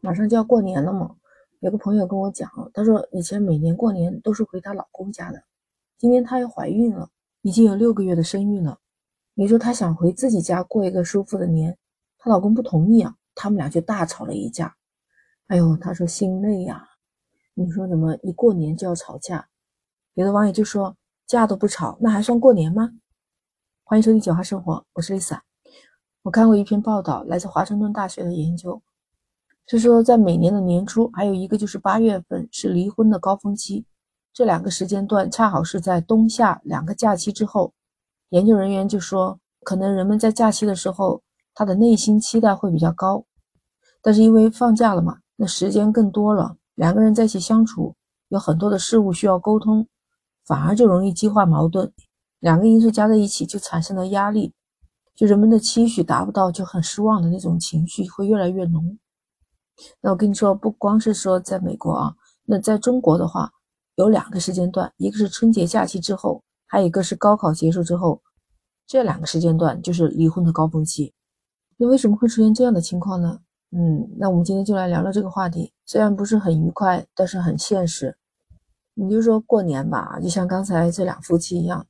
马上就要过年了嘛，有个朋友跟我讲，他说以前每年过年都是回她老公家的，今年她又怀孕了，已经有六个月的身孕了。你说她想回自己家过一个舒服的年，她老公不同意啊，他们俩就大吵了一架。哎呦，她说心累呀。你说怎么一过年就要吵架？有的网友就说架都不吵，那还算过年吗？欢迎收听九号生活，我是 Lisa。我看过一篇报道，来自华盛顿大学的研究。是说，在每年的年初，还有一个就是八月份是离婚的高峰期，这两个时间段恰好是在冬夏两个假期之后。研究人员就说，可能人们在假期的时候，他的内心期待会比较高，但是因为放假了嘛，那时间更多了，两个人在一起相处，有很多的事物需要沟通，反而就容易激化矛盾。两个因素加在一起，就产生了压力，就人们的期许达不到，就很失望的那种情绪会越来越浓。那我跟你说，不光是说在美国啊，那在中国的话，有两个时间段，一个是春节假期之后，还有一个是高考结束之后，这两个时间段就是离婚的高峰期。那为什么会出现这样的情况呢？嗯，那我们今天就来聊聊这个话题。虽然不是很愉快，但是很现实。你就说过年吧，就像刚才这两夫妻一样，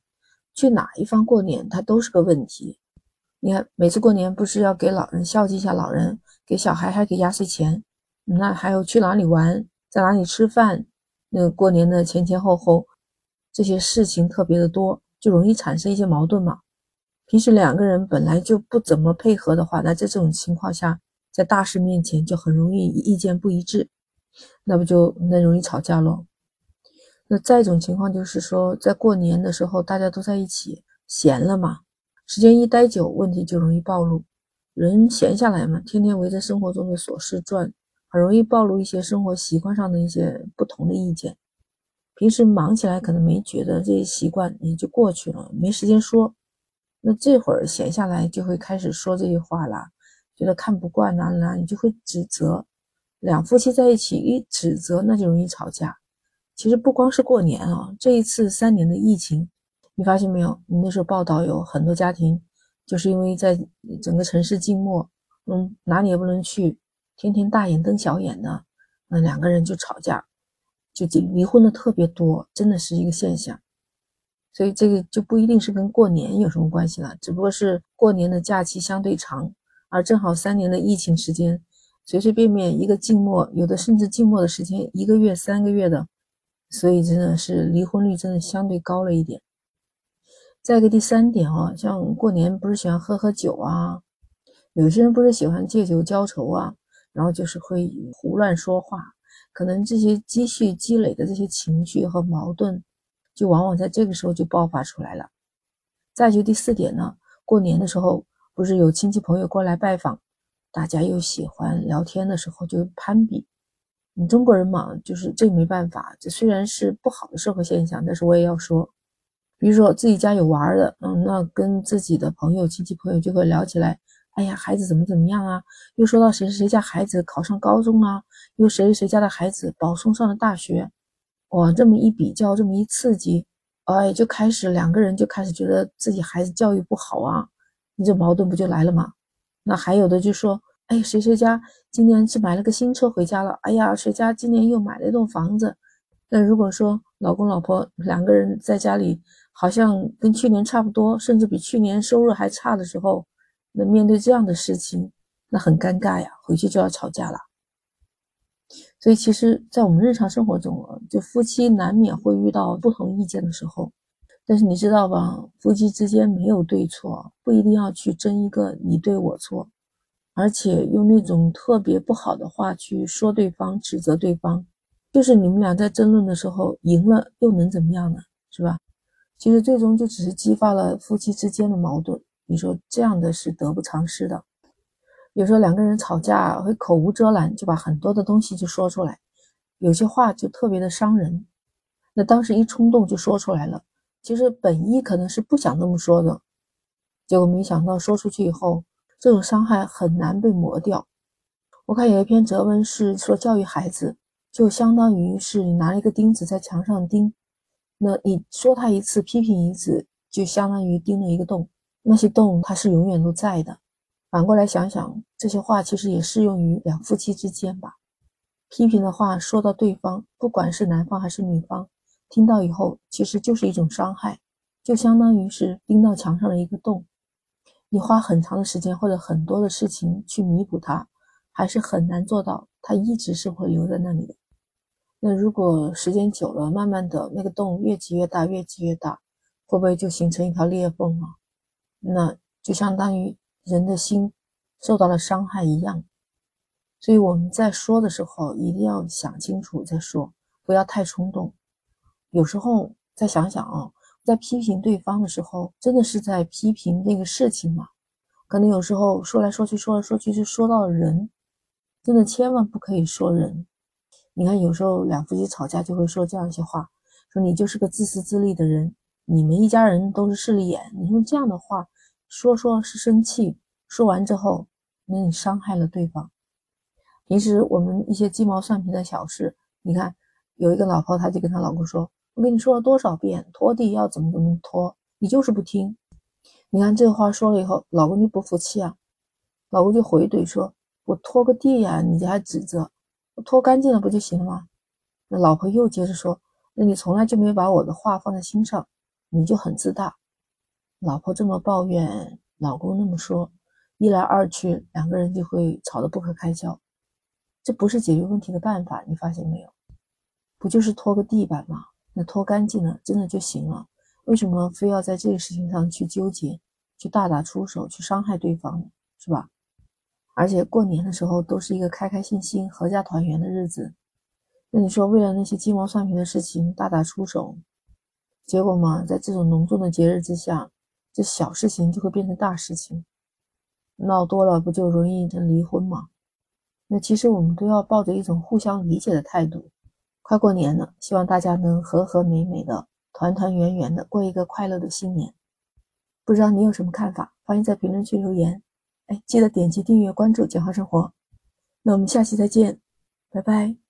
去哪一方过年，它都是个问题。你看，每次过年不是要给老人孝敬一下老人？给小孩还给压岁钱，那还有去哪里玩，在哪里吃饭，那过年的前前后后，这些事情特别的多，就容易产生一些矛盾嘛。平时两个人本来就不怎么配合的话，那在这种情况下，在大事面前就很容易意见不一致，那不就那容易吵架咯。那再一种情况就是说，在过年的时候大家都在一起，闲了嘛，时间一待久，问题就容易暴露。人闲下来嘛，天天围着生活中的琐事转，很容易暴露一些生活习惯上的一些不同的意见。平时忙起来可能没觉得这些习惯也就过去了，没时间说。那这会儿闲下来就会开始说这些话啦，觉得看不惯哪里哪里就会指责。两夫妻在一起一指责，那就容易吵架。其实不光是过年啊，这一次三年的疫情，你发现没有？你那时候报道有很多家庭。就是因为在整个城市静默，嗯，哪里也不能去，天天大眼瞪小眼的，那两个人就吵架，就离婚的特别多，真的是一个现象。所以这个就不一定是跟过年有什么关系了，只不过是过年的假期相对长，而正好三年的疫情时间，随随便便一个静默，有的甚至静默的时间一个月、三个月的，所以真的是离婚率真的相对高了一点。再一个第三点哦，像过年不是喜欢喝喝酒啊，有些人不是喜欢借酒浇愁啊，然后就是会胡乱说话，可能这些积蓄积累的这些情绪和矛盾，就往往在这个时候就爆发出来了。再就第四点呢，过年的时候不是有亲戚朋友过来拜访，大家又喜欢聊天的时候就攀比，你中国人嘛，就是这没办法，这虽然是不好的社会现象，但是我也要说。比如说自己家有娃的，嗯，那跟自己的朋友、亲戚朋友就会聊起来。哎呀，孩子怎么怎么样啊？又说到谁谁家孩子考上高中啊，又谁谁家的孩子保送上了大学。哇，这么一比较，这么一刺激，哎，就开始两个人就开始觉得自己孩子教育不好啊，你这矛盾不就来了吗？那还有的就说，哎，谁谁家今年是买了个新车回家了？哎呀，谁家今年又买了一栋房子？那如果说老公老婆两个人在家里，好像跟去年差不多，甚至比去年收入还差的时候，那面对这样的事情，那很尴尬呀，回去就要吵架了。所以，其实，在我们日常生活中，就夫妻难免会遇到不同意见的时候。但是你知道吧，夫妻之间没有对错，不一定要去争一个你对我错，而且用那种特别不好的话去说对方、指责对方，就是你们俩在争论的时候赢了又能怎么样呢？是吧？其实最终就只是激发了夫妻之间的矛盾。你说这样的是得不偿失的。有时候两个人吵架会口无遮拦，就把很多的东西就说出来，有些话就特别的伤人。那当时一冲动就说出来了，其实本意可能是不想那么说的，结果没想到说出去以后，这种伤害很难被磨掉。我看有一篇哲文是说，教育孩子就相当于是你拿了一个钉子在墙上钉。那你说他一次，批评一次，就相当于钉了一个洞。那些洞它是永远都在的。反过来想想，这些话其实也适用于两夫妻之间吧。批评的话说到对方，不管是男方还是女方，听到以后其实就是一种伤害，就相当于是钉到墙上的一个洞。你花很长的时间或者很多的事情去弥补它，还是很难做到它一直是会留在那里的。那如果时间久了，慢慢的那个洞越积越大，越积越大，会不会就形成一条裂缝啊？那就相当于人的心受到了伤害一样。所以我们在说的时候，一定要想清楚再说，不要太冲动。有时候再想想啊，在批评对方的时候，真的是在批评那个事情吗？可能有时候说来说去，说来说去就说到人，真的千万不可以说人。你看，有时候两夫妻吵架就会说这样一些话，说你就是个自私自利的人，你们一家人都是势利眼。你用这样的话说，说是生气，说完之后，那你伤害了对方。平时我们一些鸡毛蒜皮的小事，你看有一个老婆，她就跟她老公说：“我跟你说了多少遍，拖地要怎么怎么拖，你就是不听。”你看这个话说了以后，老公就不服气啊，老公就回怼说：“我拖个地呀，你还指责。”拖干净了不就行了吗？那老婆又接着说：“那你从来就没有把我的话放在心上，你就很自大。”老婆这么抱怨，老公那么说，一来二去，两个人就会吵得不可开交。这不是解决问题的办法，你发现没有？不就是拖个地板吗？那拖干净了，真的就行了。为什么非要在这个事情上去纠结，去大打出手，去伤害对方呢？是吧？而且过年的时候都是一个开开心心、阖家团圆的日子，那你说为了那些鸡毛蒜皮的事情大打出手，结果嘛，在这种隆重的节日之下，这小事情就会变成大事情，闹多了不就容易成离婚吗？那其实我们都要抱着一种互相理解的态度。快过年了，希望大家能和和美美的、团团圆圆的过一个快乐的新年。不知道你有什么看法？欢迎在评论区留言。哎，记得点击订阅关注简化生活，那我们下期再见，拜拜。